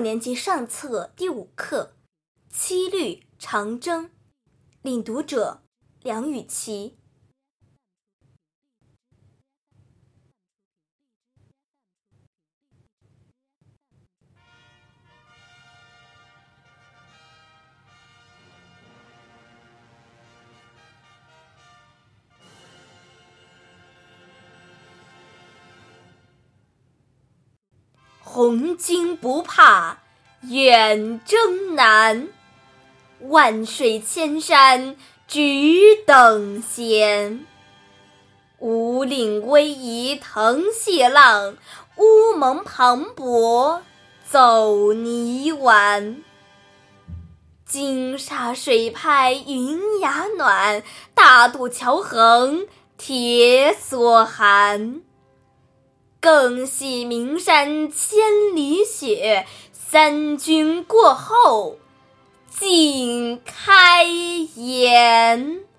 六年级上册第五课《七律长征》，领读者梁雨琪。红军不怕远征难，万水千山只等闲。五岭逶迤腾细浪，乌蒙磅礴走泥丸。金沙水拍云崖暖，大渡桥横铁索寒。更喜岷山千里雪三军过后尽开颜。